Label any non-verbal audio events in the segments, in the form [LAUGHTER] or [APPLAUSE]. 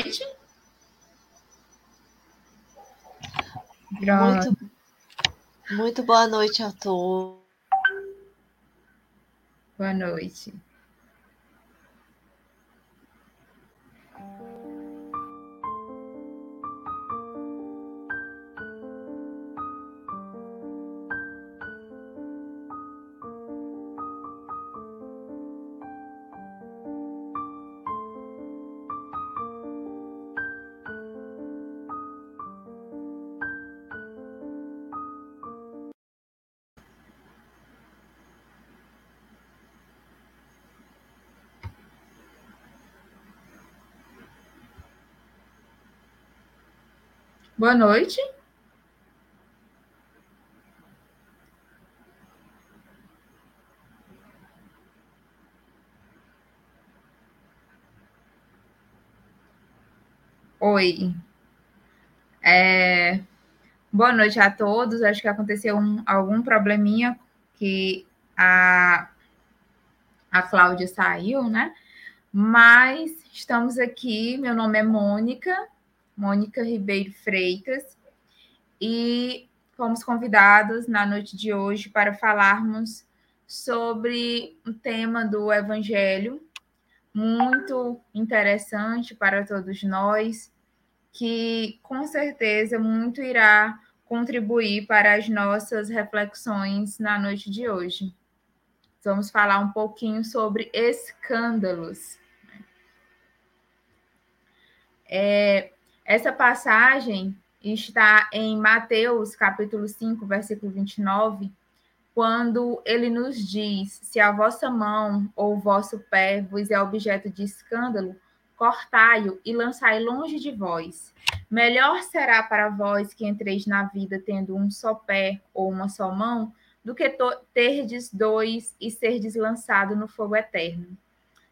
noite. Muito, muito boa noite a todos. Boa noite. Boa noite. Oi. É... Boa noite a todos. Acho que aconteceu um, algum probleminha que a, a Cláudia saiu, né? Mas estamos aqui. Meu nome é Mônica Mônica Ribeiro Freitas, e fomos convidados na noite de hoje para falarmos sobre um tema do Evangelho muito interessante para todos nós, que com certeza muito irá contribuir para as nossas reflexões na noite de hoje. Vamos falar um pouquinho sobre escândalos. É, essa passagem está em Mateus, capítulo 5, versículo 29, quando ele nos diz: Se a vossa mão ou o vosso pé vos é objeto de escândalo, cortai-o e lançai longe de vós. Melhor será para vós que entreis na vida tendo um só pé ou uma só mão, do que terdes dois e serdes lançado no fogo eterno.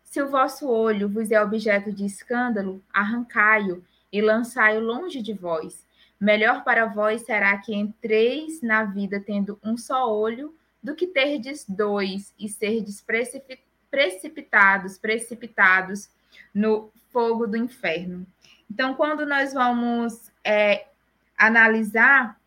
Se o vosso olho vos é objeto de escândalo, arrancai-o e lançai-o longe de vós. Melhor para vós será que entreis na vida tendo um só olho, do que terdes dois e serdes precipitados, precipitados no fogo do inferno. Então, quando nós vamos é, analisar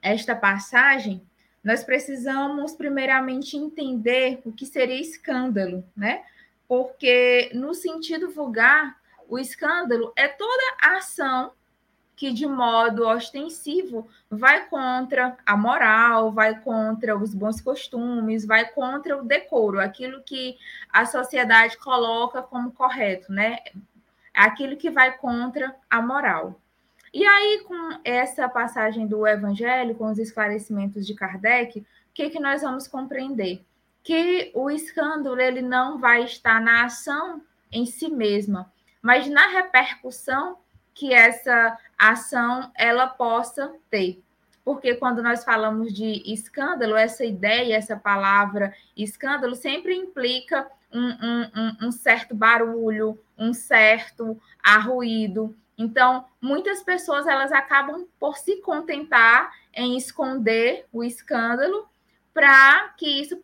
esta passagem, nós precisamos primeiramente entender o que seria escândalo, né? Porque no sentido vulgar, o escândalo é toda ação que, de modo ostensivo, vai contra a moral, vai contra os bons costumes, vai contra o decoro, aquilo que a sociedade coloca como correto, né? Aquilo que vai contra a moral. E aí, com essa passagem do Evangelho, com os esclarecimentos de Kardec, o que, que nós vamos compreender? Que o escândalo ele não vai estar na ação em si mesma, mas na repercussão que essa ação ela possa ter. Porque quando nós falamos de escândalo, essa ideia, essa palavra escândalo sempre implica um, um, um certo barulho, um certo arruído. Então, muitas pessoas elas acabam por se contentar em esconder o escândalo para que isso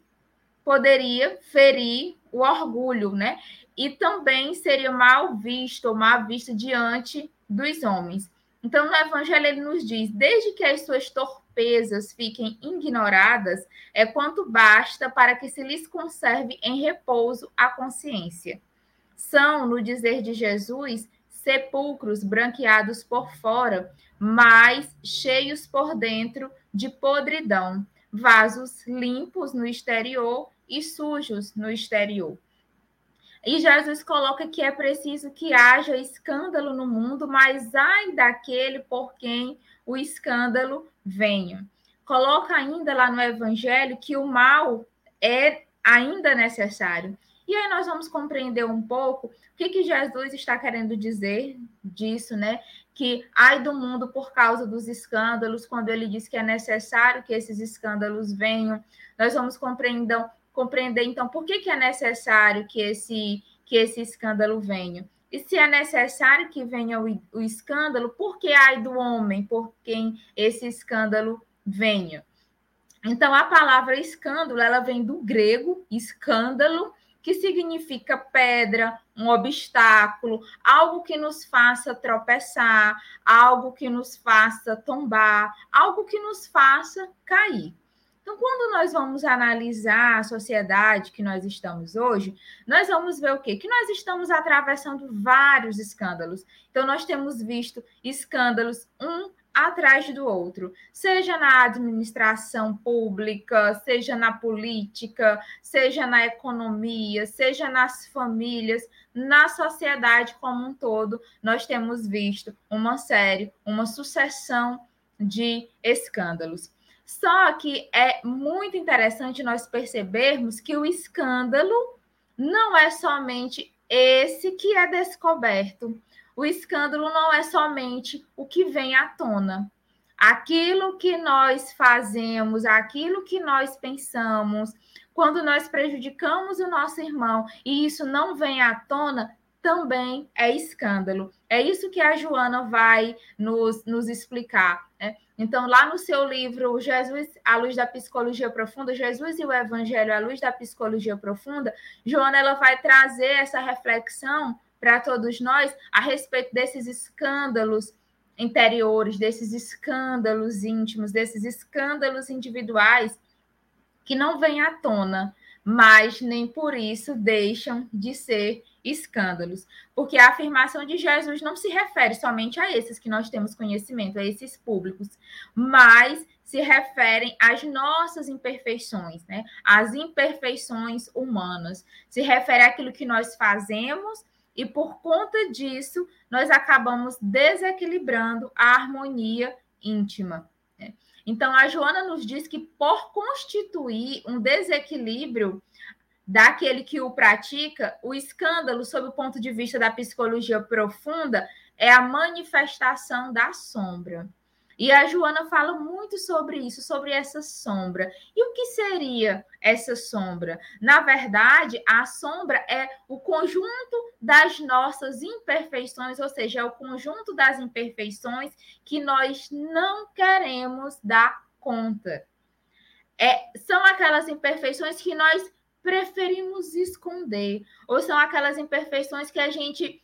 poderia ferir o orgulho, né? e também seria mal visto mal visto diante dos homens. Então, no Evangelho, ele nos diz: desde que as suas torpezas fiquem ignoradas, é quanto basta para que se lhes conserve em repouso a consciência. São, no dizer de Jesus, sepulcros branqueados por fora, mas cheios por dentro de podridão, vasos limpos no exterior e sujos no exterior. E Jesus coloca que é preciso que haja escândalo no mundo, mas ai daquele por quem o escândalo venha. Coloca ainda lá no Evangelho que o mal é ainda necessário. E aí nós vamos compreender um pouco o que, que Jesus está querendo dizer disso, né? Que ai do mundo por causa dos escândalos, quando ele diz que é necessário que esses escândalos venham. Nós vamos compreender, compreender então por que, que é necessário que esse, que esse escândalo venha. E se é necessário que venha o, o escândalo, por que ai do homem por quem esse escândalo venha? Então, a palavra escândalo, ela vem do grego, escândalo, que significa pedra, um obstáculo, algo que nos faça tropeçar, algo que nos faça tombar, algo que nos faça cair. Então, quando nós vamos analisar a sociedade que nós estamos hoje, nós vamos ver o quê? Que nós estamos atravessando vários escândalos. Então, nós temos visto escândalos um atrás do outro, seja na administração pública, seja na política, seja na economia, seja nas famílias, na sociedade como um todo, nós temos visto uma série, uma sucessão de escândalos. Só que é muito interessante nós percebermos que o escândalo não é somente esse que é descoberto. O escândalo não é somente o que vem à tona. Aquilo que nós fazemos, aquilo que nós pensamos, quando nós prejudicamos o nosso irmão e isso não vem à tona, também é escândalo. É isso que a Joana vai nos, nos explicar. Né? Então, lá no seu livro Jesus, à luz da psicologia profunda, Jesus e o Evangelho à luz da psicologia profunda, Joana ela vai trazer essa reflexão para todos nós a respeito desses escândalos interiores, desses escândalos íntimos, desses escândalos individuais que não vêm à tona, mas nem por isso deixam de ser escândalos, porque a afirmação de Jesus não se refere somente a esses que nós temos conhecimento, a esses públicos, mas se referem às nossas imperfeições, né? As imperfeições humanas. Se refere àquilo que nós fazemos e por conta disso nós acabamos desequilibrando a harmonia íntima. Né? Então a Joana nos diz que por constituir um desequilíbrio daquele que o pratica, o escândalo, sob o ponto de vista da psicologia profunda, é a manifestação da sombra. E a Joana fala muito sobre isso, sobre essa sombra. E o que seria essa sombra? Na verdade, a sombra é o conjunto das nossas imperfeições, ou seja, é o conjunto das imperfeições que nós não queremos dar conta. É, são aquelas imperfeições que nós preferimos esconder, ou são aquelas imperfeições que a gente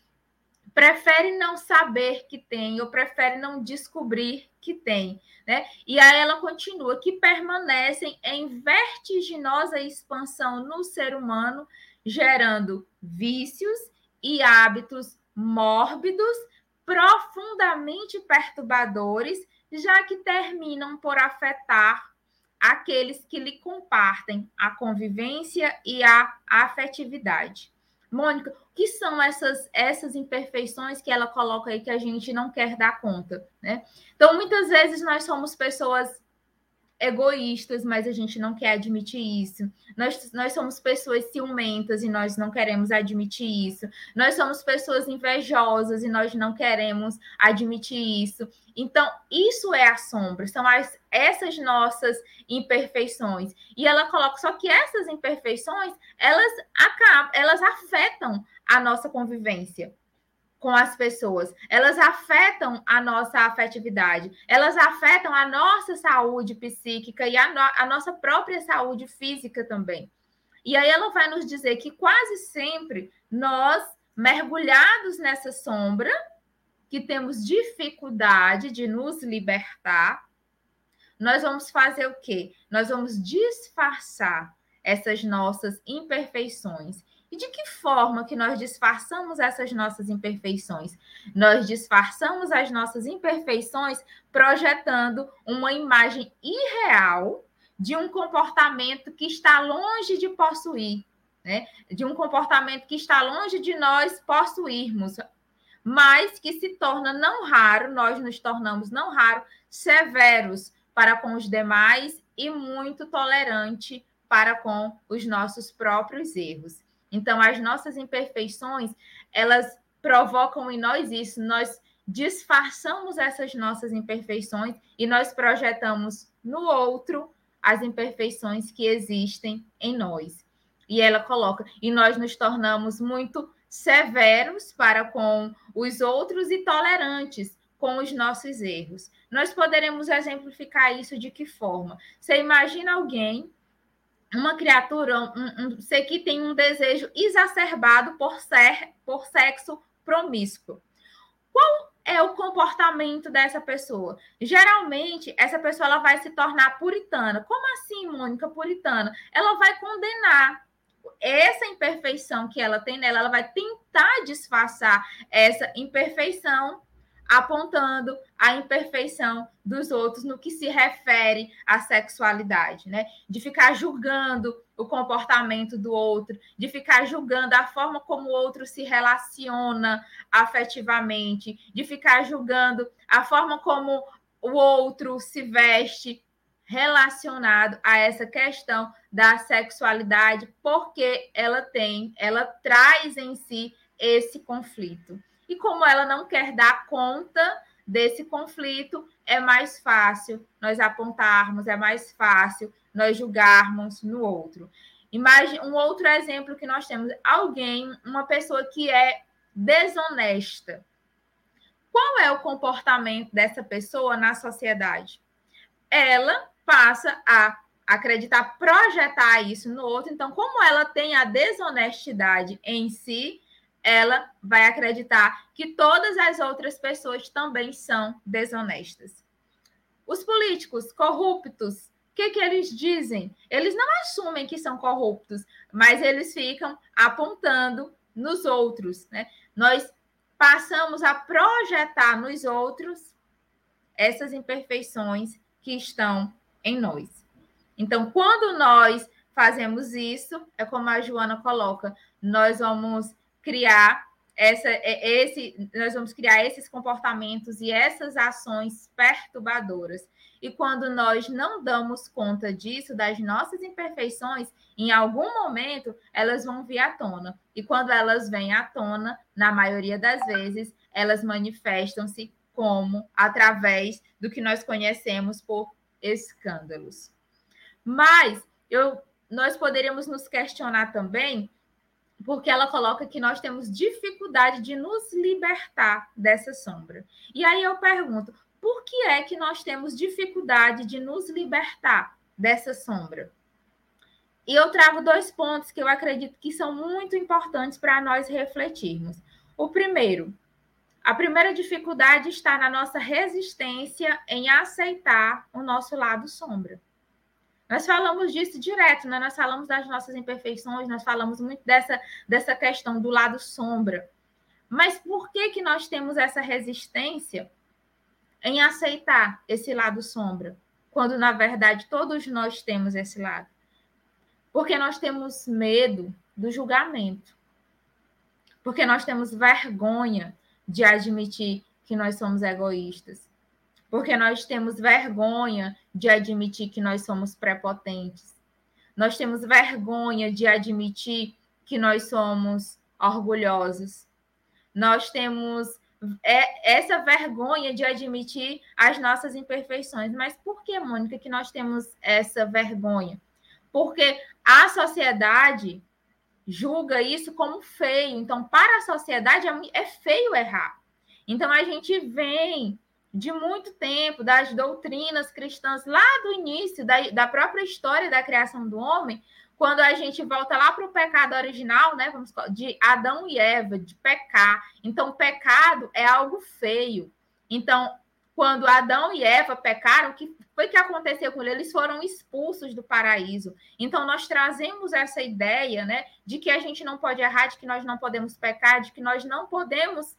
prefere não saber que tem, ou prefere não descobrir que tem, né? E aí ela continua que permanecem em vertiginosa expansão no ser humano, gerando vícios e hábitos mórbidos, profundamente perturbadores, já que terminam por afetar aqueles que lhe compartem a convivência e a afetividade. Mônica, o que são essas, essas imperfeições que ela coloca aí que a gente não quer dar conta, né? Então, muitas vezes nós somos pessoas egoístas, mas a gente não quer admitir isso. Nós, nós somos pessoas ciumentas e nós não queremos admitir isso. Nós somos pessoas invejosas e nós não queremos admitir isso. Então, isso é a sombra, são as, essas nossas imperfeições. E ela coloca só que essas imperfeições, elas acabam, elas afetam a nossa convivência com as pessoas, elas afetam a nossa afetividade, elas afetam a nossa saúde psíquica e a, no a nossa própria saúde física também. E aí ela vai nos dizer que quase sempre nós, mergulhados nessa sombra, que temos dificuldade de nos libertar, nós vamos fazer o quê? Nós vamos disfarçar essas nossas imperfeições e de que forma que nós disfarçamos essas nossas imperfeições? Nós disfarçamos as nossas imperfeições projetando uma imagem irreal de um comportamento que está longe de possuir, né? De um comportamento que está longe de nós possuirmos, mas que se torna não raro, nós nos tornamos não raro severos para com os demais e muito tolerante para com os nossos próprios erros. Então, as nossas imperfeições, elas provocam em nós isso, nós disfarçamos essas nossas imperfeições e nós projetamos no outro as imperfeições que existem em nós. E ela coloca, e nós nos tornamos muito severos para com os outros e tolerantes com os nossos erros. Nós poderemos exemplificar isso de que forma? Você imagina alguém uma criatura, um, um ser que tem um desejo exacerbado por, ser, por sexo promíscuo. Qual é o comportamento dessa pessoa? Geralmente, essa pessoa ela vai se tornar puritana. Como assim, Mônica, puritana? Ela vai condenar essa imperfeição que ela tem nela, ela vai tentar disfarçar essa imperfeição apontando a imperfeição dos outros no que se refere à sexualidade, né? De ficar julgando o comportamento do outro, de ficar julgando a forma como o outro se relaciona afetivamente, de ficar julgando a forma como o outro se veste relacionado a essa questão da sexualidade, porque ela tem, ela traz em si esse conflito. E como ela não quer dar conta desse conflito, é mais fácil nós apontarmos, é mais fácil nós julgarmos no outro. Imagine um outro exemplo que nós temos: alguém, uma pessoa que é desonesta. Qual é o comportamento dessa pessoa na sociedade? Ela passa a acreditar, projetar isso no outro. Então, como ela tem a desonestidade em si, ela vai acreditar que todas as outras pessoas também são desonestas. Os políticos corruptos, o que, que eles dizem? Eles não assumem que são corruptos, mas eles ficam apontando nos outros. Né? Nós passamos a projetar nos outros essas imperfeições que estão em nós. Então, quando nós fazemos isso, é como a Joana coloca, nós vamos criar essa, é, esse, nós vamos criar esses comportamentos e essas ações perturbadoras. E quando nós não damos conta disso, das nossas imperfeições, em algum momento elas vão vir à tona. E quando elas vêm à tona, na maioria das vezes, elas manifestam-se como através do que nós conhecemos por escândalos. Mas eu, nós poderíamos nos questionar também porque ela coloca que nós temos dificuldade de nos libertar dessa sombra. E aí eu pergunto, por que é que nós temos dificuldade de nos libertar dessa sombra? E eu trago dois pontos que eu acredito que são muito importantes para nós refletirmos. O primeiro, a primeira dificuldade está na nossa resistência em aceitar o nosso lado sombra. Nós falamos disso direto, né? nós falamos das nossas imperfeições, nós falamos muito dessa, dessa questão do lado sombra. Mas por que, que nós temos essa resistência em aceitar esse lado sombra, quando na verdade todos nós temos esse lado? Porque nós temos medo do julgamento. Porque nós temos vergonha de admitir que nós somos egoístas porque nós temos vergonha de admitir que nós somos prepotentes. Nós temos vergonha de admitir que nós somos orgulhosos. Nós temos é, essa vergonha de admitir as nossas imperfeições. Mas por que, Mônica, que nós temos essa vergonha? Porque a sociedade julga isso como feio. Então, para a sociedade é, é feio errar. Então, a gente vem de muito tempo, das doutrinas cristãs, lá do início da, da própria história da criação do homem, quando a gente volta lá para o pecado original, né? Vamos de Adão e Eva, de pecar. Então, pecado é algo feio. Então, quando Adão e Eva pecaram, o que foi que aconteceu com eles? Eles foram expulsos do paraíso. Então, nós trazemos essa ideia, né, de que a gente não pode errar, de que nós não podemos pecar, de que nós não podemos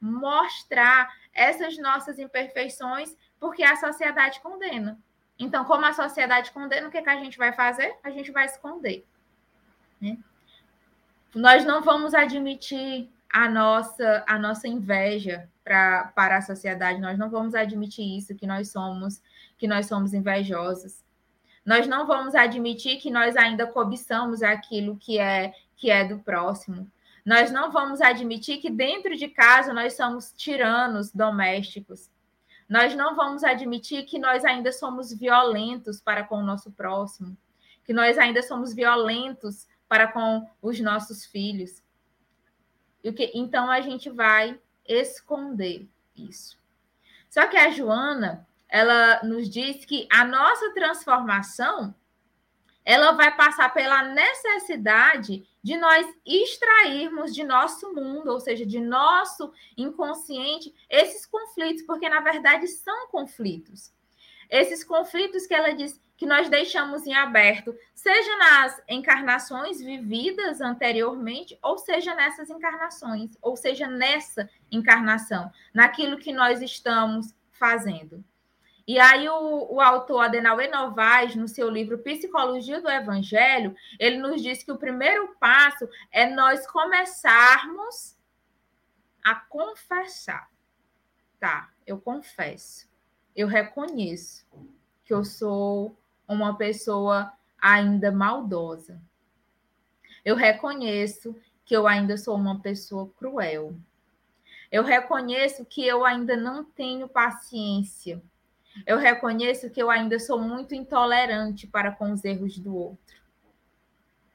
mostrar essas nossas imperfeições, porque a sociedade condena. Então, como a sociedade condena, o que, que a gente vai fazer? A gente vai esconder. Né? Nós não vamos admitir a nossa, a nossa inveja pra, para a sociedade, nós não vamos admitir isso, que nós somos, que nós somos invejosos. Nós não vamos admitir que nós ainda cobiçamos aquilo que é que é do próximo. Nós não vamos admitir que dentro de casa nós somos tiranos domésticos. Nós não vamos admitir que nós ainda somos violentos para com o nosso próximo, que nós ainda somos violentos para com os nossos filhos. Então a gente vai esconder isso. Só que a Joana, ela nos diz que a nossa transformação ela vai passar pela necessidade de nós extrairmos de nosso mundo, ou seja, de nosso inconsciente, esses conflitos, porque na verdade são conflitos. Esses conflitos que ela diz que nós deixamos em aberto, seja nas encarnações vividas anteriormente, ou seja nessas encarnações, ou seja nessa encarnação, naquilo que nós estamos fazendo. E aí o, o autor Adenauê Novaes, no seu livro Psicologia do Evangelho, ele nos diz que o primeiro passo é nós começarmos a confessar. Tá, eu confesso. Eu reconheço que eu sou uma pessoa ainda maldosa. Eu reconheço que eu ainda sou uma pessoa cruel. Eu reconheço que eu ainda não tenho paciência eu reconheço que eu ainda sou muito intolerante para com os erros do outro.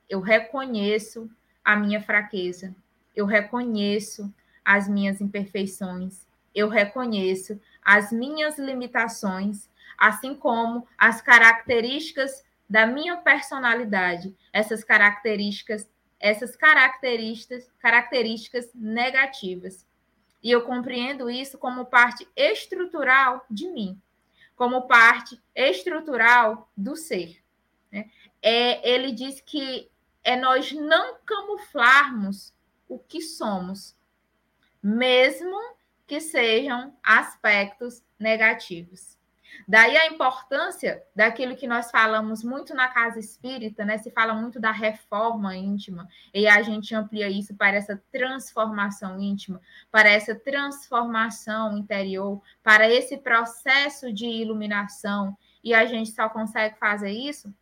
Eu reconheço a minha fraqueza. Eu reconheço as minhas imperfeições. Eu reconheço as minhas limitações, assim como as características da minha personalidade, essas características, essas características, características negativas. E eu compreendo isso como parte estrutural de mim como parte estrutural do ser. Né? É, ele diz que é nós não camuflarmos o que somos, mesmo que sejam aspectos negativos. Daí a importância daquilo que nós falamos muito na casa espírita, né? Se fala muito da reforma íntima, e a gente amplia isso para essa transformação íntima, para essa transformação interior, para esse processo de iluminação. E a gente só consegue fazer isso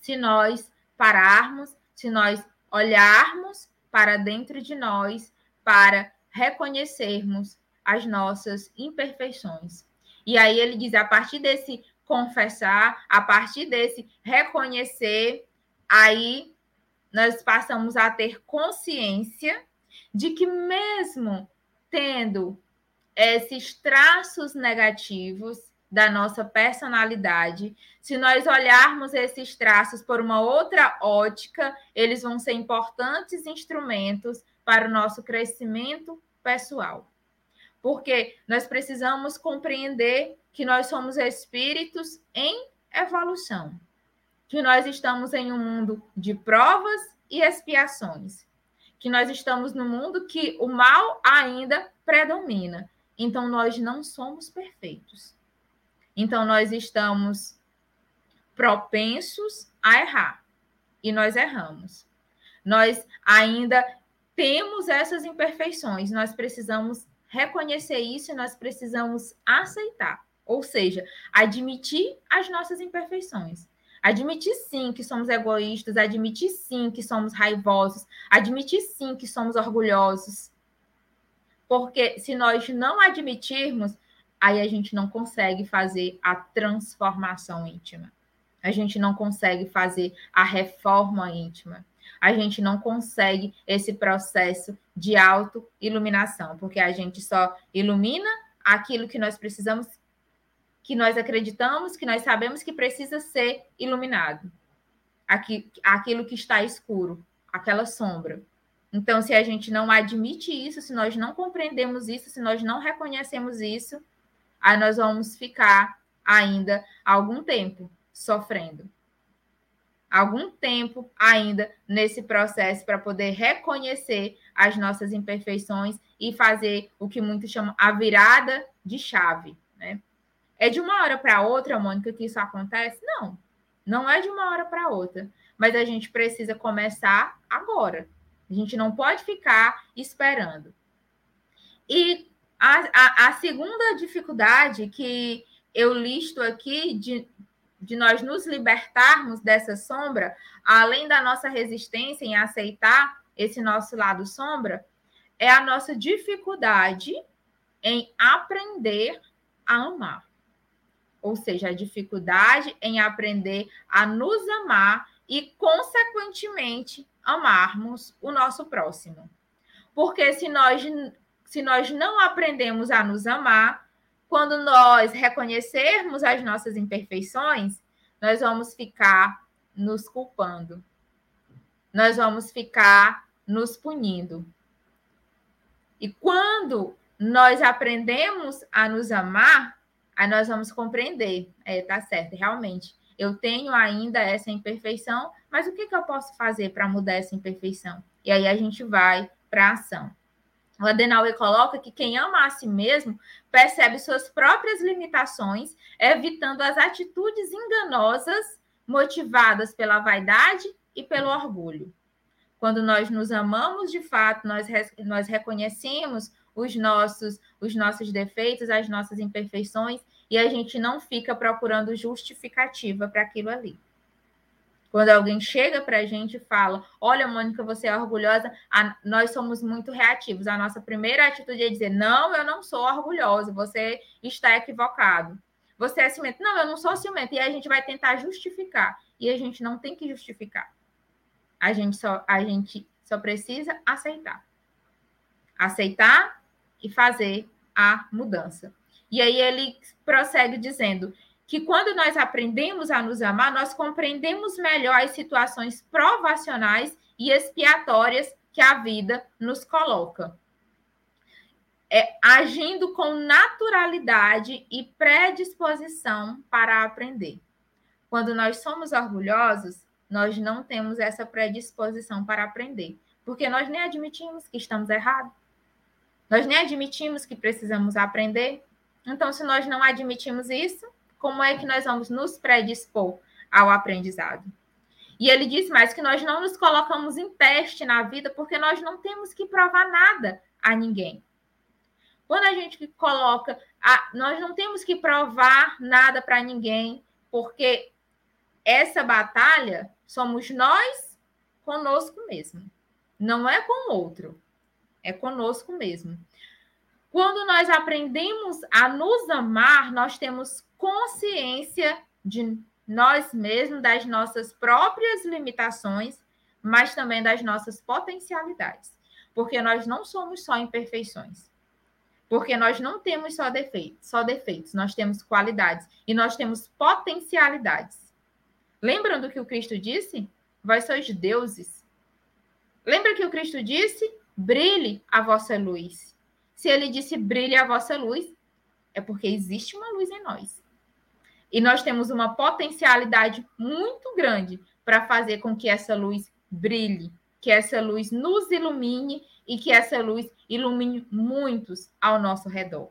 se nós pararmos, se nós olharmos para dentro de nós, para reconhecermos as nossas imperfeições e aí ele diz: a partir desse confessar, a partir desse reconhecer, aí nós passamos a ter consciência de que, mesmo tendo esses traços negativos da nossa personalidade, se nós olharmos esses traços por uma outra ótica, eles vão ser importantes instrumentos para o nosso crescimento pessoal porque nós precisamos compreender que nós somos espíritos em evolução, que nós estamos em um mundo de provas e expiações, que nós estamos no mundo que o mal ainda predomina. Então nós não somos perfeitos. Então nós estamos propensos a errar e nós erramos. Nós ainda temos essas imperfeições, nós precisamos reconhecer isso nós precisamos aceitar, ou seja, admitir as nossas imperfeições. Admitir sim que somos egoístas, admitir sim que somos raivosos, admitir sim que somos orgulhosos. Porque se nós não admitirmos, aí a gente não consegue fazer a transformação íntima. A gente não consegue fazer a reforma íntima a gente não consegue esse processo de auto-iluminação, porque a gente só ilumina aquilo que nós precisamos, que nós acreditamos, que nós sabemos que precisa ser iluminado. aquilo que está escuro, aquela sombra. Então, se a gente não admite isso, se nós não compreendemos isso, se nós não reconhecemos isso, aí nós vamos ficar ainda algum tempo sofrendo algum tempo ainda nesse processo para poder reconhecer as nossas imperfeições e fazer o que muitos chamam a virada de chave, né? É de uma hora para outra, Mônica, que isso acontece? Não, não é de uma hora para outra, mas a gente precisa começar agora. A gente não pode ficar esperando. E a, a, a segunda dificuldade que eu listo aqui de, de nós nos libertarmos dessa sombra, além da nossa resistência em aceitar esse nosso lado sombra, é a nossa dificuldade em aprender a amar. Ou seja, a dificuldade em aprender a nos amar e, consequentemente, amarmos o nosso próximo. Porque se nós, se nós não aprendemos a nos amar, quando nós reconhecermos as nossas imperfeições, nós vamos ficar nos culpando. Nós vamos ficar nos punindo. E quando nós aprendemos a nos amar, aí nós vamos compreender, é, tá certo, realmente. Eu tenho ainda essa imperfeição, mas o que, que eu posso fazer para mudar essa imperfeição? E aí a gente vai para a ação. O Adenauer coloca que quem ama a si mesmo percebe suas próprias limitações, evitando as atitudes enganosas motivadas pela vaidade e pelo orgulho. Quando nós nos amamos de fato, nós, nós reconhecemos os nossos, os nossos defeitos, as nossas imperfeições, e a gente não fica procurando justificativa para aquilo ali. Quando alguém chega para a gente e fala: Olha, Mônica, você é orgulhosa, a, nós somos muito reativos. A nossa primeira atitude é dizer: Não, eu não sou orgulhoso, você está equivocado. Você é ciumento. Não, eu não sou ciumento. E a gente vai tentar justificar. E a gente não tem que justificar. A gente só, a gente só precisa aceitar. Aceitar e fazer a mudança. E aí ele prossegue dizendo que quando nós aprendemos a nos amar, nós compreendemos melhor as situações provacionais e expiatórias que a vida nos coloca. É, agindo com naturalidade e predisposição para aprender. Quando nós somos orgulhosos, nós não temos essa predisposição para aprender, porque nós nem admitimos que estamos errados. Nós nem admitimos que precisamos aprender. Então, se nós não admitimos isso, como é que nós vamos nos predispor ao aprendizado? E ele diz mais que nós não nos colocamos em teste na vida porque nós não temos que provar nada a ninguém. Quando a gente coloca, a, nós não temos que provar nada para ninguém, porque essa batalha somos nós conosco mesmo. Não é com o outro, é conosco mesmo. Quando nós aprendemos a nos amar, nós temos consciência de nós mesmos, das nossas próprias limitações, mas também das nossas potencialidades. Porque nós não somos só imperfeições. Porque nós não temos só defeitos, só defeitos, nós temos qualidades e nós temos potencialidades. Lembram do que o Cristo disse? Vós sois deuses. Lembra que o Cristo disse? Brilhe a vossa luz. Se ele disse brilhe a vossa luz, é porque existe uma luz em nós. E nós temos uma potencialidade muito grande para fazer com que essa luz brilhe, que essa luz nos ilumine e que essa luz ilumine muitos ao nosso redor.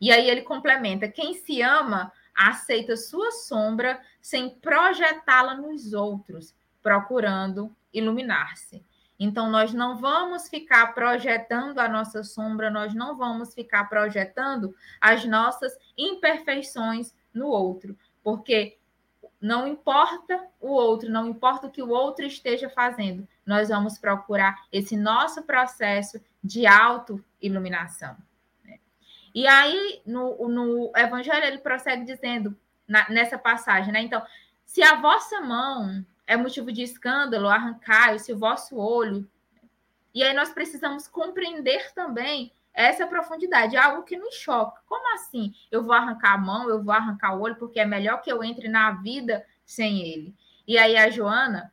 E aí ele complementa: quem se ama aceita sua sombra sem projetá-la nos outros, procurando iluminar-se. Então, nós não vamos ficar projetando a nossa sombra, nós não vamos ficar projetando as nossas imperfeições no outro, porque não importa o outro, não importa o que o outro esteja fazendo, nós vamos procurar esse nosso processo de auto-iluminação. Né? E aí, no, no Evangelho, ele prossegue dizendo, na, nessa passagem, né? Então, se a vossa mão é motivo de escândalo, arrancar-se o vosso olho. E aí nós precisamos compreender também essa profundidade, algo que nos choca. Como assim? Eu vou arrancar a mão, eu vou arrancar o olho, porque é melhor que eu entre na vida sem ele. E aí a Joana,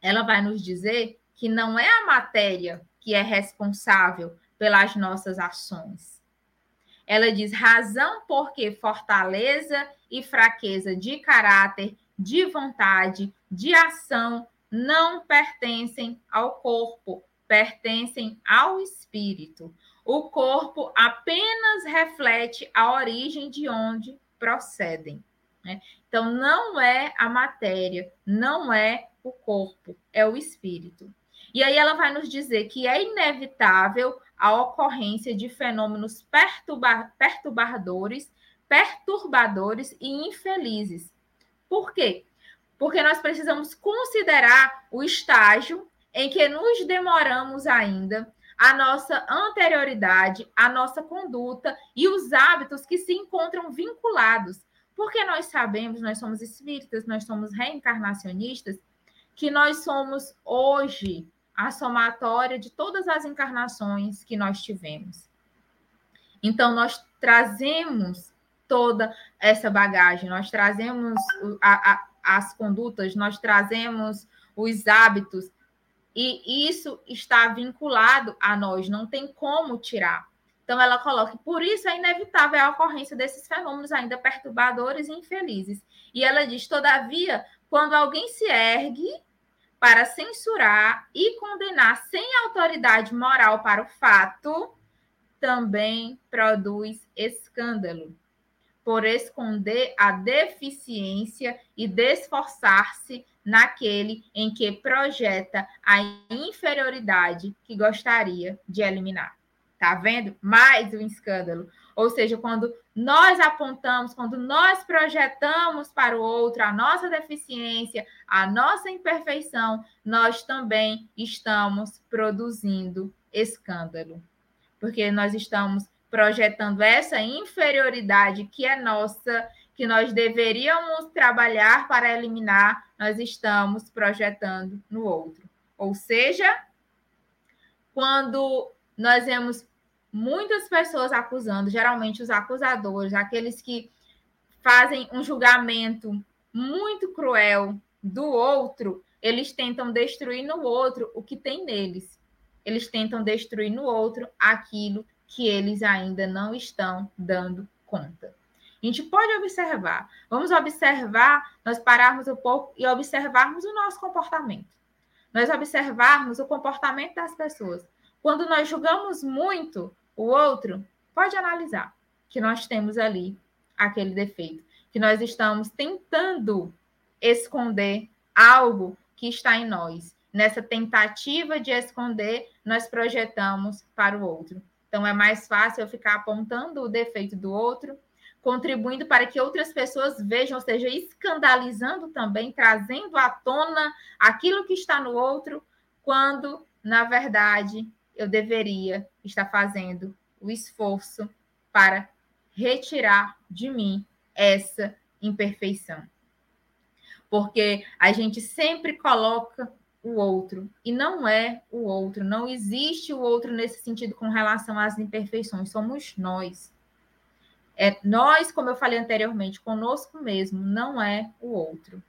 ela vai nos dizer que não é a matéria que é responsável pelas nossas ações. Ela diz razão porque fortaleza e fraqueza de caráter de vontade, de ação, não pertencem ao corpo, pertencem ao espírito. O corpo apenas reflete a origem de onde procedem. Né? Então, não é a matéria, não é o corpo, é o espírito. E aí ela vai nos dizer que é inevitável a ocorrência de fenômenos perturba perturbadores, perturbadores e infelizes, por quê? Porque nós precisamos considerar o estágio em que nos demoramos ainda, a nossa anterioridade, a nossa conduta e os hábitos que se encontram vinculados. Porque nós sabemos, nós somos espíritas, nós somos reencarnacionistas, que nós somos hoje a somatória de todas as encarnações que nós tivemos. Então, nós trazemos toda essa bagagem, nós trazemos a, a, as condutas, nós trazemos os hábitos, e isso está vinculado a nós, não tem como tirar. Então, ela coloca, por isso é inevitável a ocorrência desses fenômenos ainda perturbadores e infelizes. E ela diz, todavia, quando alguém se ergue para censurar e condenar sem autoridade moral para o fato, também produz escândalo, por esconder a deficiência e desforçar-se naquele em que projeta a inferioridade que gostaria de eliminar. Tá vendo? Mais um escândalo. Ou seja, quando nós apontamos, quando nós projetamos para o outro a nossa deficiência, a nossa imperfeição, nós também estamos produzindo escândalo. Porque nós estamos projetando essa inferioridade que é nossa, que nós deveríamos trabalhar para eliminar, nós estamos projetando no outro. Ou seja, quando nós vemos muitas pessoas acusando, geralmente os acusadores, aqueles que fazem um julgamento muito cruel do outro, eles tentam destruir no outro o que tem neles. Eles tentam destruir no outro aquilo que eles ainda não estão dando conta. A gente pode observar. Vamos observar, nós pararmos um pouco e observarmos o nosso comportamento. Nós observarmos o comportamento das pessoas. Quando nós julgamos muito, o outro pode analisar que nós temos ali aquele defeito, que nós estamos tentando esconder algo que está em nós. Nessa tentativa de esconder, nós projetamos para o outro. Então é mais fácil eu ficar apontando o defeito do outro, contribuindo para que outras pessoas vejam, ou seja, escandalizando também, trazendo à tona aquilo que está no outro, quando, na verdade, eu deveria estar fazendo o esforço para retirar de mim essa imperfeição. Porque a gente sempre coloca o outro e não é o outro, não existe o outro nesse sentido com relação às imperfeições, somos nós. É nós, como eu falei anteriormente, conosco mesmo, não é o outro.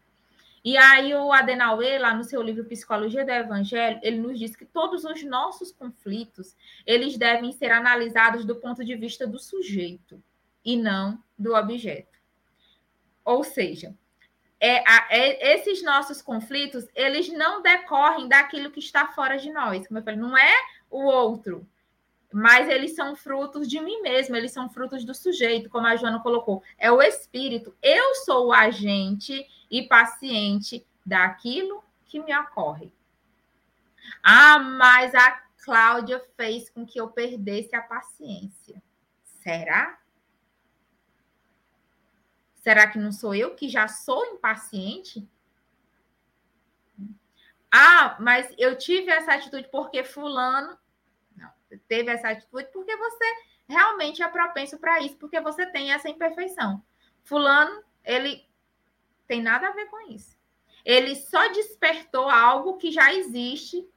E aí o Adenauer, lá no seu livro Psicologia do Evangelho, ele nos diz que todos os nossos conflitos, eles devem ser analisados do ponto de vista do sujeito e não do objeto. Ou seja, é, é, esses nossos conflitos, eles não decorrem daquilo que está fora de nós. Como eu falei, não é o outro, mas eles são frutos de mim mesmo, eles são frutos do sujeito, como a Joana colocou. É o espírito. Eu sou o agente e paciente daquilo que me ocorre. Ah, mas a Cláudia fez com que eu perdesse a paciência. Será? Será que não sou eu que já sou impaciente? Ah, mas eu tive essa atitude porque fulano não, teve essa atitude porque você realmente é propenso para isso, porque você tem essa imperfeição. Fulano, ele tem nada a ver com isso. Ele só despertou algo que já existe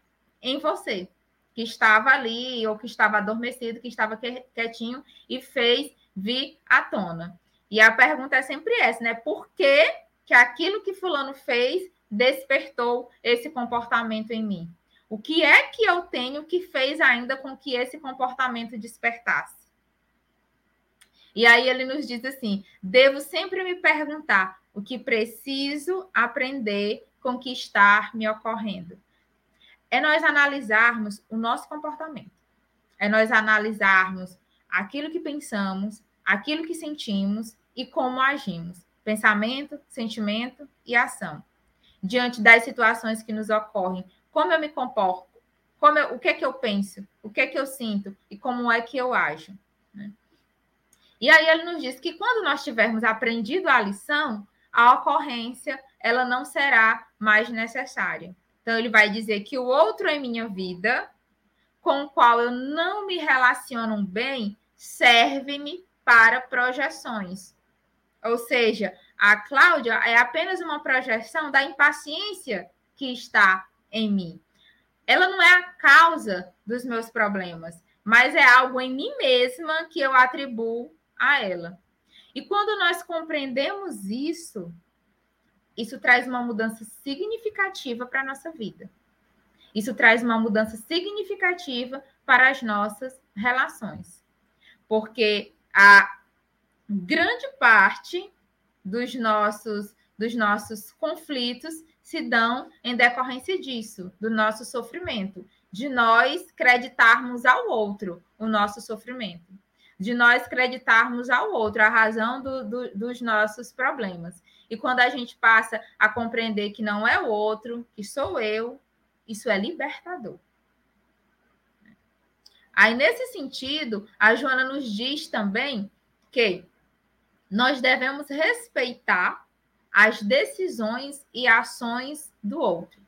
em você, que estava ali, ou que estava adormecido, que estava quietinho, e fez vir à tona. E a pergunta é sempre essa, né? Por que, que aquilo que fulano fez despertou esse comportamento em mim? O que é que eu tenho que fez ainda com que esse comportamento despertasse? E aí ele nos diz assim: devo sempre me perguntar o que preciso aprender com que está me ocorrendo. É nós analisarmos o nosso comportamento, é nós analisarmos aquilo que pensamos, aquilo que sentimos e como agimos. Pensamento, sentimento e ação. Diante das situações que nos ocorrem, como eu me comporto, como eu, o que é que eu penso, o que é que eu sinto e como é que eu ajo. Né? E aí ele nos diz que quando nós tivermos aprendido a lição, a ocorrência ela não será mais necessária. Então, ele vai dizer que o outro em minha vida, com o qual eu não me relaciono bem, serve-me para projeções. Ou seja, a Cláudia é apenas uma projeção da impaciência que está em mim. Ela não é a causa dos meus problemas, mas é algo em mim mesma que eu atribuo a ela. E quando nós compreendemos isso, isso traz uma mudança significativa para a nossa vida. Isso traz uma mudança significativa para as nossas relações. Porque a grande parte dos nossos, dos nossos conflitos se dão em decorrência disso, do nosso sofrimento, de nós creditarmos ao outro o nosso sofrimento, de nós creditarmos ao outro a razão do, do, dos nossos problemas. E quando a gente passa a compreender que não é o outro, que sou eu, isso é libertador. Aí, nesse sentido, a Joana nos diz também que nós devemos respeitar as decisões e ações do outro,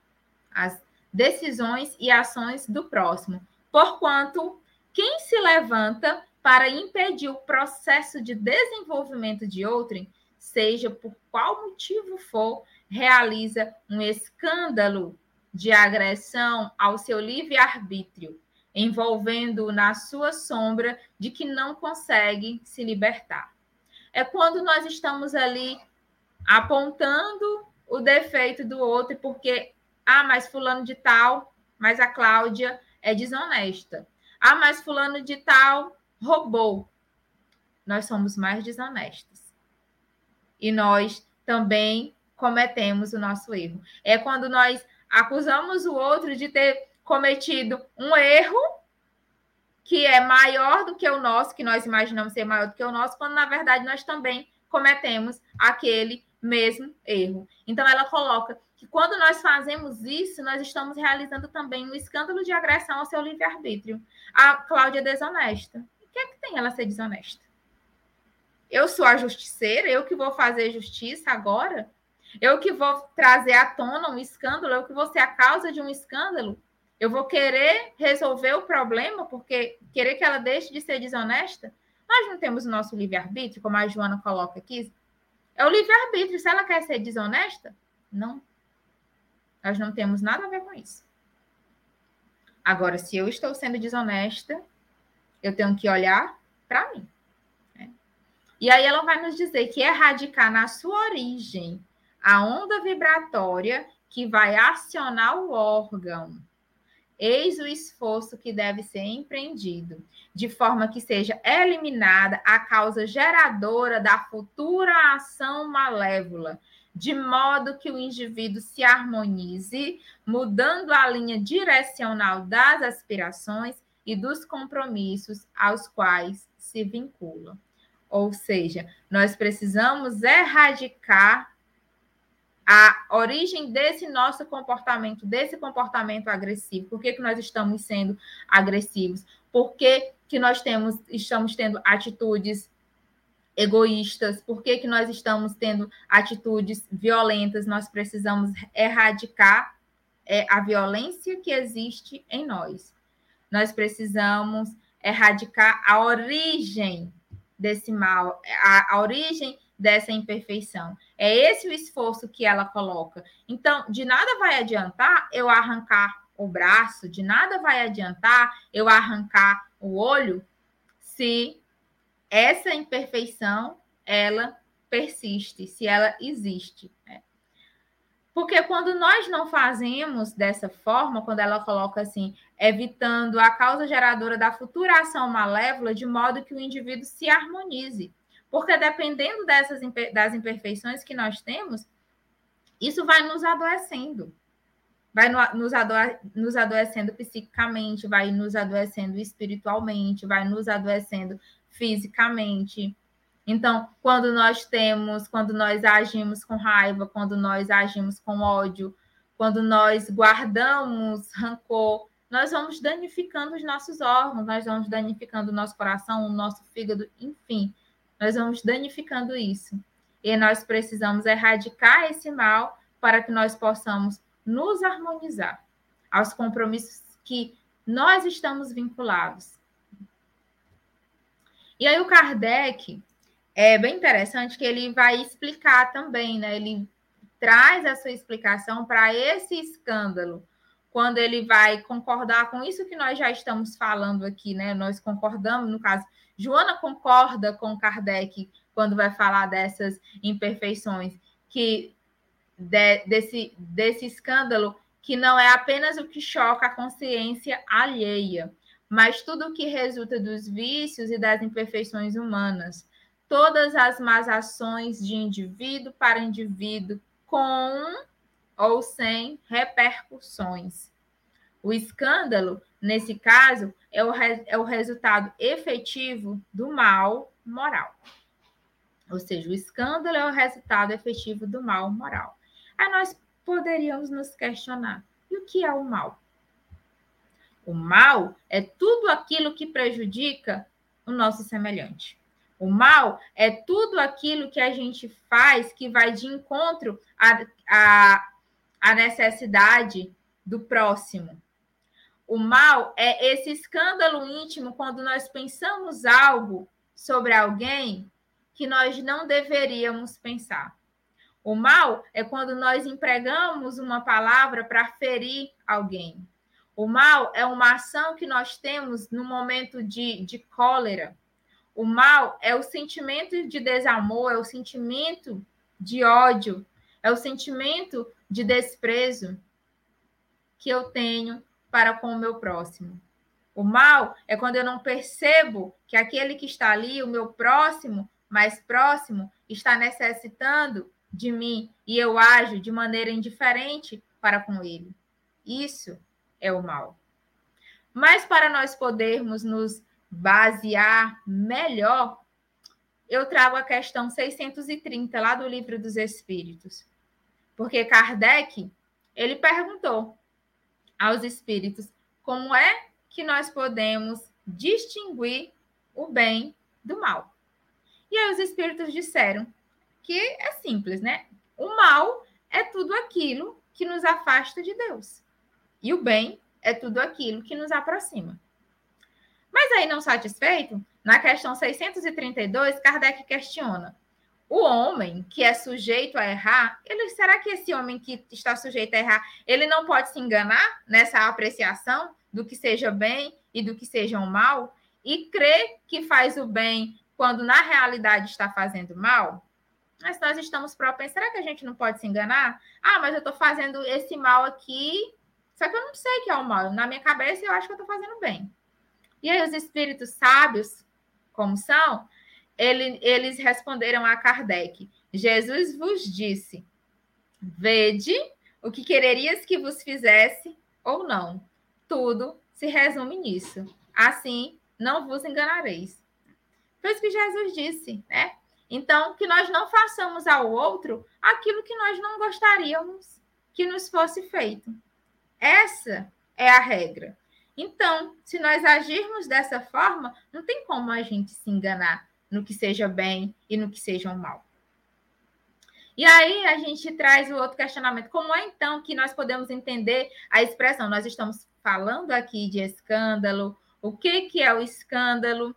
as decisões e ações do próximo, porquanto quem se levanta para impedir o processo de desenvolvimento de outrem, seja por qual motivo for, realiza um escândalo de agressão ao seu livre-arbítrio, envolvendo na sua sombra de que não consegue se libertar. É quando nós estamos ali apontando o defeito do outro, porque, ah, mas fulano de tal, mas a Cláudia é desonesta. Ah, mas fulano de tal roubou. Nós somos mais desonestos. E nós também cometemos o nosso erro. É quando nós acusamos o outro de ter cometido um erro que é maior do que o nosso, que nós imaginamos ser maior do que o nosso, quando na verdade nós também cometemos aquele mesmo erro. Então ela coloca que quando nós fazemos isso, nós estamos realizando também um escândalo de agressão ao seu livre-arbítrio. A Cláudia é desonesta. O que é que tem ela ser desonesta? Eu sou a justiceira, eu que vou fazer justiça agora? Eu que vou trazer à tona um escândalo, eu que vou ser a causa de um escândalo. Eu vou querer resolver o problema porque querer que ela deixe de ser desonesta. Nós não temos o nosso livre-arbítrio, como a Joana coloca aqui. É o livre-arbítrio. Se ela quer ser desonesta, não. Nós não temos nada a ver com isso. Agora, se eu estou sendo desonesta, eu tenho que olhar para mim. Né? E aí ela vai nos dizer que erradicar na sua origem a onda vibratória que vai acionar o órgão. Eis o esforço que deve ser empreendido, de forma que seja eliminada a causa geradora da futura ação malévola, de modo que o indivíduo se harmonize, mudando a linha direcional das aspirações e dos compromissos aos quais se vincula. Ou seja, nós precisamos erradicar a origem desse nosso comportamento, desse comportamento agressivo. Por que, que nós estamos sendo agressivos? Por que, que nós temos, estamos tendo atitudes egoístas? Por que, que nós estamos tendo atitudes violentas? Nós precisamos erradicar é, a violência que existe em nós. Nós precisamos erradicar a origem desse mal, a, a origem dessa imperfeição. É esse o esforço que ela coloca. Então, de nada vai adiantar eu arrancar o braço, de nada vai adiantar eu arrancar o olho se essa imperfeição ela persiste, se ela existe. Né? Porque quando nós não fazemos dessa forma, quando ela coloca assim, evitando a causa geradora da futura ação malévola, de modo que o indivíduo se harmonize. Porque dependendo dessas das imperfeições que nós temos, isso vai nos adoecendo. Vai nos, ado nos adoecendo psiquicamente, vai nos adoecendo espiritualmente, vai nos adoecendo fisicamente. Então, quando nós temos, quando nós agimos com raiva, quando nós agimos com ódio, quando nós guardamos rancor, nós vamos danificando os nossos órgãos, nós vamos danificando o nosso coração, o nosso fígado, enfim nós vamos danificando isso. E nós precisamos erradicar esse mal para que nós possamos nos harmonizar aos compromissos que nós estamos vinculados. E aí o Kardec é bem interessante que ele vai explicar também, né? Ele traz a sua explicação para esse escândalo, quando ele vai concordar com isso que nós já estamos falando aqui, né? Nós concordamos, no caso, Joana concorda com Kardec quando vai falar dessas imperfeições, que de, desse, desse escândalo que não é apenas o que choca a consciência alheia, mas tudo o que resulta dos vícios e das imperfeições humanas, todas as más ações de indivíduo para indivíduo, com ou sem repercussões. O escândalo, nesse caso, é o, é o resultado efetivo do mal moral. Ou seja, o escândalo é o resultado efetivo do mal moral. Aí nós poderíamos nos questionar: e o que é o mal? O mal é tudo aquilo que prejudica o nosso semelhante. O mal é tudo aquilo que a gente faz que vai de encontro à, à, à necessidade do próximo. O mal é esse escândalo íntimo quando nós pensamos algo sobre alguém que nós não deveríamos pensar. O mal é quando nós empregamos uma palavra para ferir alguém. O mal é uma ação que nós temos no momento de, de cólera. O mal é o sentimento de desamor, é o sentimento de ódio, é o sentimento de desprezo que eu tenho para com o meu próximo. O mal é quando eu não percebo que aquele que está ali, o meu próximo, mais próximo, está necessitando de mim e eu ajo de maneira indiferente para com ele. Isso é o mal. Mas para nós podermos nos basear melhor, eu trago a questão 630 lá do Livro dos Espíritos. Porque Kardec, ele perguntou aos espíritos como é que nós podemos distinguir o bem do mal. E aí os espíritos disseram que é simples, né? O mal é tudo aquilo que nos afasta de Deus. E o bem é tudo aquilo que nos aproxima. Mas aí, não satisfeito, na questão 632, Kardec questiona: o homem que é sujeito a errar, ele será que esse homem que está sujeito a errar, ele não pode se enganar nessa apreciação do que seja bem e do que seja o mal e crer que faz o bem quando na realidade está fazendo mal? Mas nós estamos propensos, será que a gente não pode se enganar? Ah, mas eu estou fazendo esse mal aqui, só que eu não sei que é o mal. Na minha cabeça eu acho que eu estou fazendo bem. E aí os espíritos sábios, como são, ele, eles responderam a Kardec: Jesus vos disse: Vede o que quererias que vos fizesse ou não. Tudo se resume nisso. Assim, não vos enganareis. Foi isso que Jesus disse, né? Então, que nós não façamos ao outro aquilo que nós não gostaríamos que nos fosse feito. Essa é a regra. Então, se nós agirmos dessa forma, não tem como a gente se enganar no que seja bem e no que seja mal. E aí a gente traz o outro questionamento: como é então que nós podemos entender a expressão? Nós estamos falando aqui de escândalo, o que, que é o escândalo?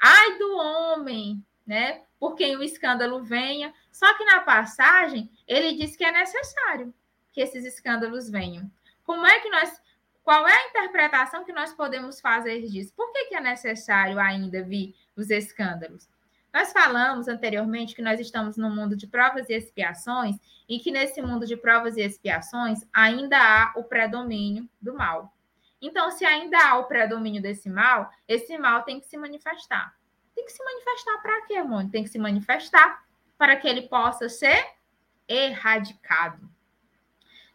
Ai do homem, né? Por quem o escândalo venha. Só que na passagem ele diz que é necessário que esses escândalos venham. Como é que nós qual é a interpretação que nós podemos fazer disso? Por que, que é necessário ainda vir os escândalos? Nós falamos anteriormente que nós estamos num mundo de provas e expiações e que nesse mundo de provas e expiações ainda há o predomínio do mal. Então, se ainda há o predomínio desse mal, esse mal tem que se manifestar. Tem que se manifestar para quê, amor? Tem que se manifestar para que ele possa ser erradicado.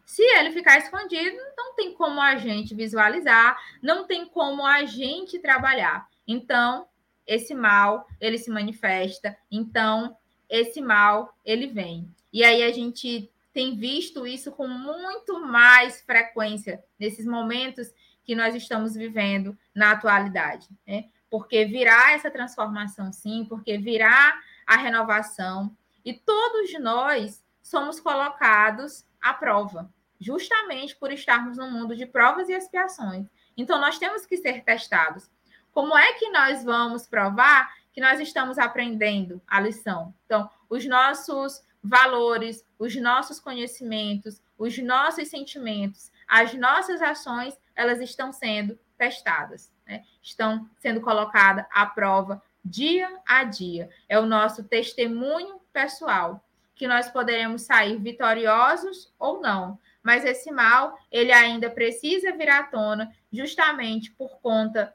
Se ele ficar escondido, não tem como a gente visualizar, não tem como a gente trabalhar. Então, esse mal, ele se manifesta. Então, esse mal, ele vem. E aí a gente tem visto isso com muito mais frequência nesses momentos que nós estamos vivendo na atualidade, né? Porque virá essa transformação, sim, porque virá a renovação, e todos nós somos colocados à prova justamente por estarmos num mundo de provas e expiações. Então, nós temos que ser testados. Como é que nós vamos provar que nós estamos aprendendo a lição? Então, os nossos valores, os nossos conhecimentos, os nossos sentimentos, as nossas ações, elas estão sendo testadas, né? estão sendo colocadas à prova dia a dia. É o nosso testemunho pessoal que nós poderemos sair vitoriosos ou não. Mas esse mal, ele ainda precisa vir à tona, justamente por conta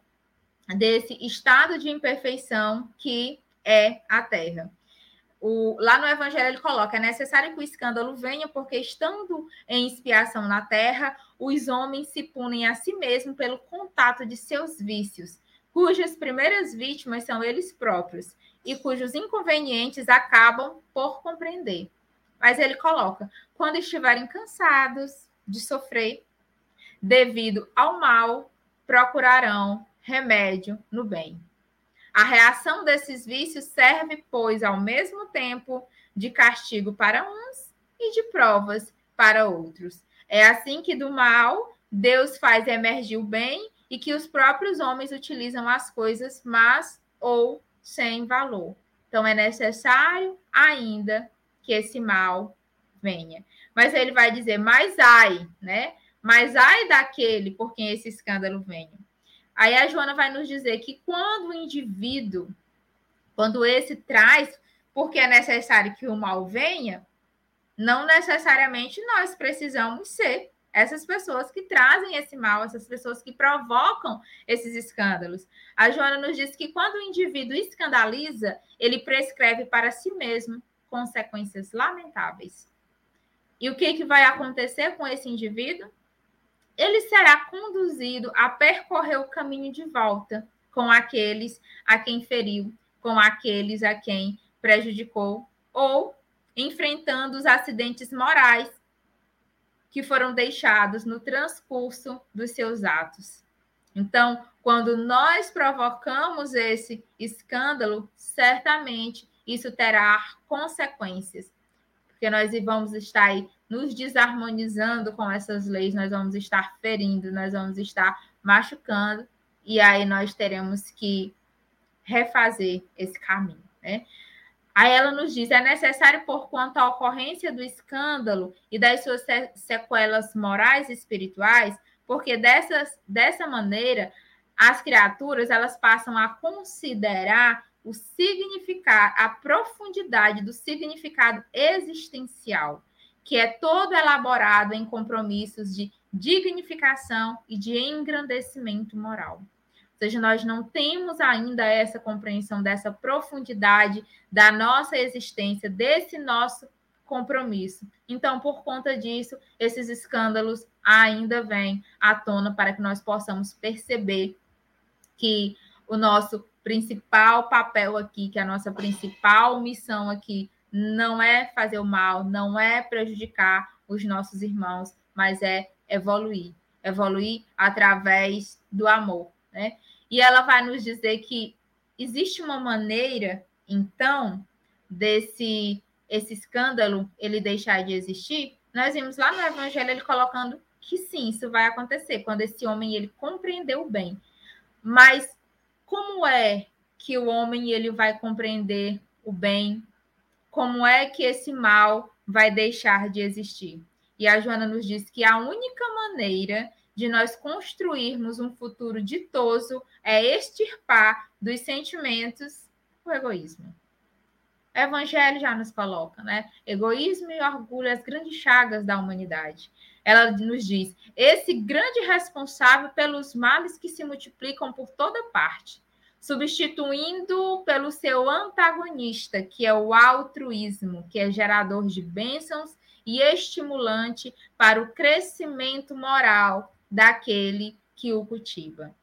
desse estado de imperfeição que é a terra. O, lá no Evangelho ele coloca: é necessário que o escândalo venha, porque estando em expiação na terra, os homens se punem a si mesmos pelo contato de seus vícios, cujas primeiras vítimas são eles próprios, e cujos inconvenientes acabam por compreender. Mas ele coloca: quando estiverem cansados de sofrer, devido ao mal, procurarão remédio no bem. A reação desses vícios serve, pois, ao mesmo tempo de castigo para uns e de provas para outros. É assim que do mal Deus faz emergir o bem e que os próprios homens utilizam as coisas mas ou sem valor. Então é necessário ainda que esse mal venha. Mas ele vai dizer: "Mas ai", né? Mas ai daquele por quem esse escândalo venha. Aí a Joana vai nos dizer que quando o indivíduo, quando esse traz, porque é necessário que o mal venha, não necessariamente nós precisamos ser essas pessoas que trazem esse mal, essas pessoas que provocam esses escândalos. A Joana nos diz que quando o indivíduo escandaliza, ele prescreve para si mesmo consequências lamentáveis. E o que, que vai acontecer com esse indivíduo? Ele será conduzido a percorrer o caminho de volta com aqueles a quem feriu, com aqueles a quem prejudicou, ou enfrentando os acidentes morais que foram deixados no transcurso dos seus atos. Então, quando nós provocamos esse escândalo, certamente isso terá consequências, porque nós vamos estar aí nos desarmonizando com essas leis, nós vamos estar ferindo, nós vamos estar machucando, e aí nós teremos que refazer esse caminho, né? Aí ela nos diz: é necessário, por quanto à ocorrência do escândalo e das suas sequelas morais e espirituais, porque dessas, dessa maneira as criaturas elas passam a considerar o significado, a profundidade do significado existencial que é todo elaborado em compromissos de dignificação e de engrandecimento moral. Ou seja, nós não temos ainda essa compreensão dessa profundidade da nossa existência, desse nosso compromisso. Então, por conta disso, esses escândalos ainda vêm à tona para que nós possamos perceber que o nosso principal papel aqui, que a nossa principal missão aqui não é fazer o mal, não é prejudicar os nossos irmãos, mas é evoluir, evoluir através do amor, né? E ela vai nos dizer que existe uma maneira, então, desse esse escândalo ele deixar de existir. Nós vimos lá no Evangelho ele colocando que sim, isso vai acontecer quando esse homem ele compreendeu bem. Mas como é que o homem ele vai compreender o bem como é que esse mal vai deixar de existir. E a Joana nos diz que a única maneira de nós construirmos um futuro ditoso é extirpar dos sentimentos o egoísmo. O Evangelho já nos coloca, né? Egoísmo e orgulho, as grandes chagas da humanidade. Ela nos diz: esse grande responsável pelos males que se multiplicam por toda parte substituindo pelo seu antagonista, que é o altruísmo, que é gerador de bênçãos e estimulante para o crescimento moral daquele que o cultiva.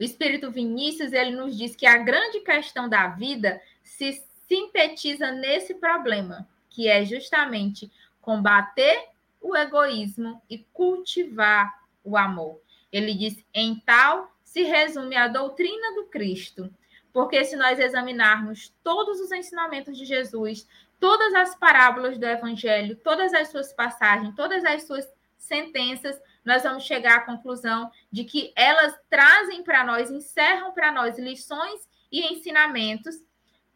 O Espírito Vinícius ele nos diz que a grande questão da vida se sintetiza nesse problema, que é justamente combater o egoísmo e cultivar o amor. Ele diz: em tal se resume à doutrina do Cristo. Porque se nós examinarmos todos os ensinamentos de Jesus, todas as parábolas do Evangelho, todas as suas passagens, todas as suas sentenças, nós vamos chegar à conclusão de que elas trazem para nós, encerram para nós lições e ensinamentos,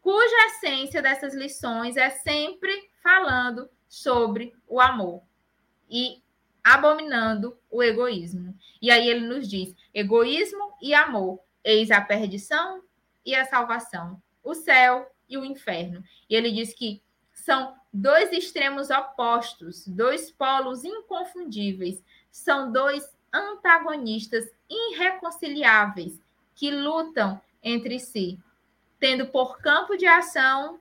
cuja essência dessas lições é sempre falando sobre o amor. E abominando o egoísmo. E aí ele nos diz: egoísmo e amor, eis a perdição e a salvação, o céu e o inferno. E ele diz que são dois extremos opostos, dois polos inconfundíveis, são dois antagonistas irreconciliáveis que lutam entre si, tendo por campo de ação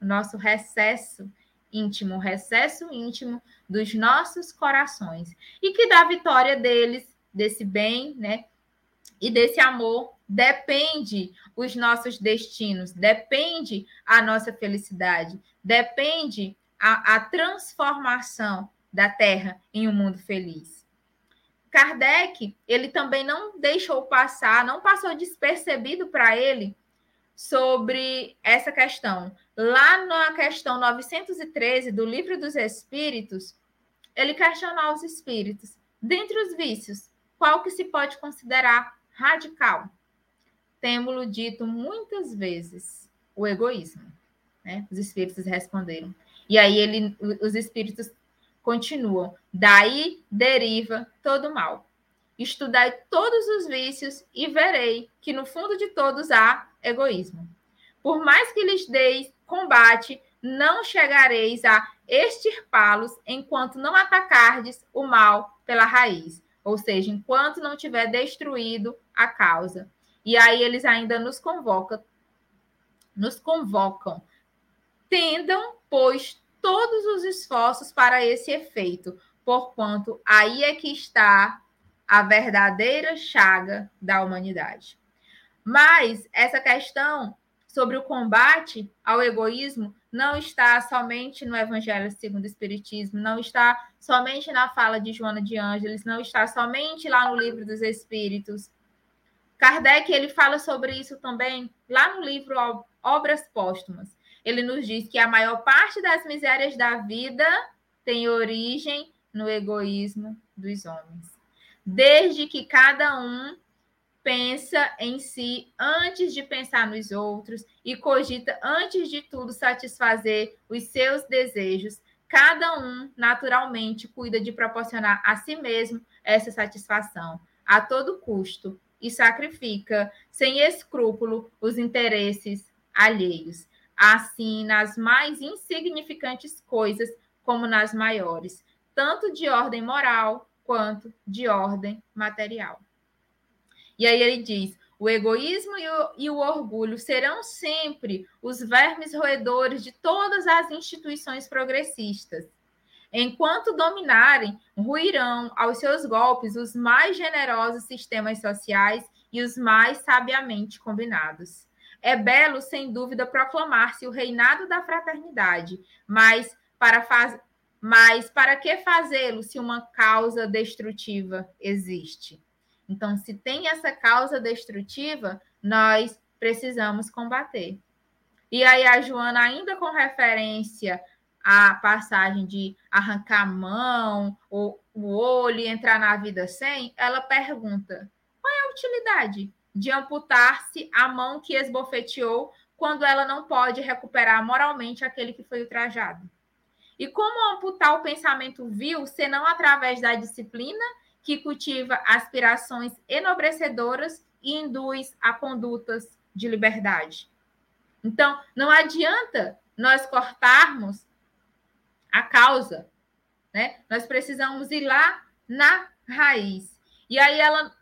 nosso recesso íntimo, recesso íntimo dos nossos corações, e que da vitória deles, desse bem, né, e desse amor depende os nossos destinos, depende a nossa felicidade, depende a, a transformação da Terra em um mundo feliz. Kardec, ele também não deixou passar, não passou despercebido para ele sobre essa questão. Lá na questão 913 do Livro dos Espíritos, ele questionou os espíritos. Dentre os vícios, qual que se pode considerar radical? Temos-lo dito muitas vezes, o egoísmo. Né? Os espíritos responderam. E aí ele, os espíritos continuam. Daí deriva todo mal. Estudai todos os vícios e verei que no fundo de todos há egoísmo. Por mais que lhes deis combate, não chegareis a extirpá-los enquanto não atacardes o mal pela raiz, ou seja, enquanto não tiver destruído a causa. E aí eles ainda nos convocam, nos convocam. Tendam, pois, todos os esforços para esse efeito, porquanto aí é que está a verdadeira chaga da humanidade. Mas essa questão sobre o combate ao egoísmo não está somente no Evangelho segundo o Espiritismo, não está somente na fala de Joana de Ângeles, não está somente lá no livro dos Espíritos, Kardec ele fala sobre isso também lá no livro Obras Póstumas. Ele nos diz que a maior parte das misérias da vida tem origem no egoísmo dos homens. Desde que cada um pensa em si antes de pensar nos outros e cogita antes de tudo satisfazer os seus desejos, cada um naturalmente cuida de proporcionar a si mesmo essa satisfação a todo custo, e sacrifica sem escrúpulo os interesses alheios, assim nas mais insignificantes coisas como nas maiores, tanto de ordem moral quanto de ordem material. E aí ele diz: o egoísmo e o, e o, orgulho serão sempre os vermes roedores de todas as instituições progressistas. Enquanto dominarem, ruirão aos seus golpes os mais generosos sistemas sociais e os mais sabiamente combinados. É belo, sem dúvida, proclamar-se o reinado da fraternidade, mas para, faz... mas para que fazê-lo se uma causa destrutiva existe? Então, se tem essa causa destrutiva, nós precisamos combater. E aí, a Joana, ainda com referência a passagem de arrancar a mão, ou o olho e entrar na vida sem, ela pergunta: qual é a utilidade de amputar-se a mão que esbofeteou quando ela não pode recuperar moralmente aquele que foi ultrajado? E como amputar o pensamento vil, senão através da disciplina que cultiva aspirações enobrecedoras e induz a condutas de liberdade? Então, não adianta nós cortarmos a causa, né? Nós precisamos ir lá na raiz. E aí ela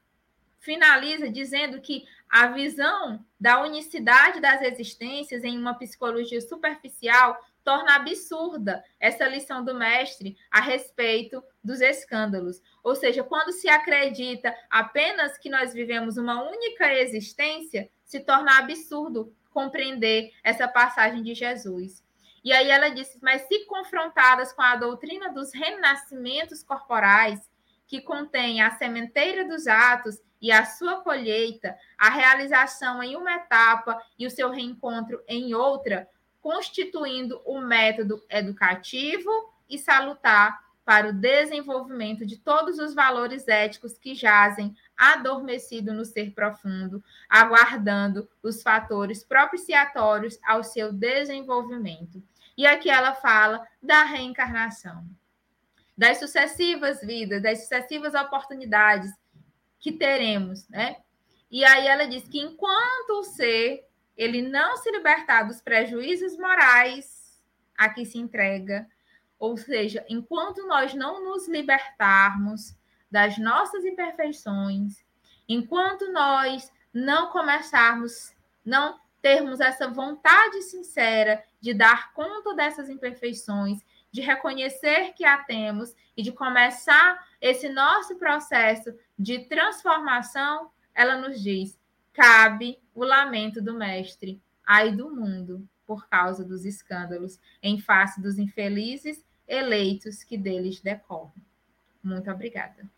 finaliza dizendo que a visão da unicidade das existências em uma psicologia superficial torna absurda essa lição do mestre a respeito dos escândalos. Ou seja, quando se acredita apenas que nós vivemos uma única existência, se torna absurdo compreender essa passagem de Jesus. E aí ela disse: Mas se confrontadas com a doutrina dos renascimentos corporais, que contém a sementeira dos atos e a sua colheita, a realização em uma etapa e o seu reencontro em outra, constituindo o um método educativo e salutar para o desenvolvimento de todos os valores éticos que jazem adormecido no ser profundo, aguardando os fatores propiciatórios ao seu desenvolvimento. E aqui ela fala da reencarnação, das sucessivas vidas, das sucessivas oportunidades que teremos, né? E aí ela diz que enquanto o ser ele não se libertar dos prejuízos morais a que se entrega. Ou seja, enquanto nós não nos libertarmos das nossas imperfeições, enquanto nós não começarmos, não termos essa vontade sincera de dar conta dessas imperfeições, de reconhecer que a temos e de começar esse nosso processo de transformação, ela nos diz: cabe o lamento do mestre, ai do mundo, por causa dos escândalos, em face dos infelizes eleitos que deles decorrem. Muito obrigada.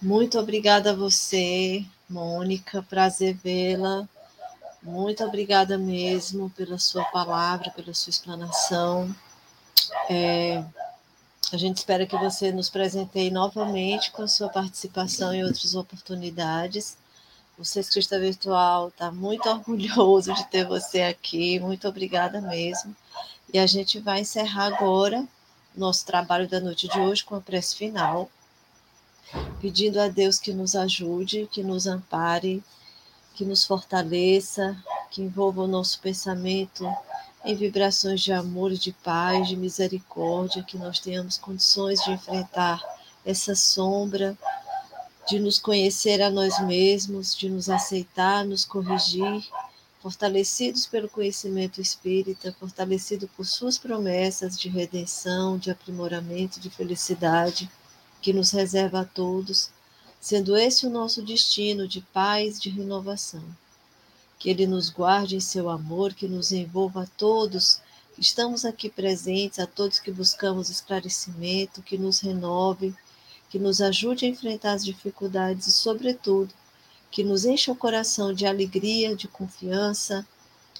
Muito obrigada a você, Mônica. Prazer vê-la. Muito obrigada mesmo pela sua palavra, pela sua explanação. É, a gente espera que você nos presenteie novamente com a sua participação em outras oportunidades. O Sextista Virtual está muito [LAUGHS] orgulhoso de ter você aqui. Muito obrigada mesmo. E a gente vai encerrar agora nosso trabalho da noite de hoje com a prece final, pedindo a Deus que nos ajude, que nos ampare, que nos fortaleça, que envolva o nosso pensamento em vibrações de amor e de paz, de misericórdia, que nós tenhamos condições de enfrentar essa sombra, de nos conhecer a nós mesmos, de nos aceitar, nos corrigir, fortalecidos pelo conhecimento espírita, fortalecido por suas promessas de redenção, de aprimoramento, de felicidade, que nos reserva a todos, sendo esse o nosso destino de paz, de renovação que Ele nos guarde em seu amor, que nos envolva a todos que estamos aqui presentes, a todos que buscamos esclarecimento, que nos renove, que nos ajude a enfrentar as dificuldades e, sobretudo, que nos encha o coração de alegria, de confiança,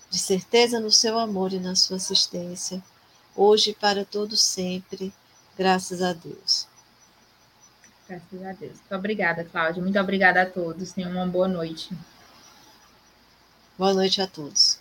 de certeza no seu amor e na sua assistência, hoje e para todo sempre, graças a Deus. Graças a Deus. Muito obrigada, Cláudia. Muito obrigada a todos. Tenham uma boa noite. Boa noite a todos.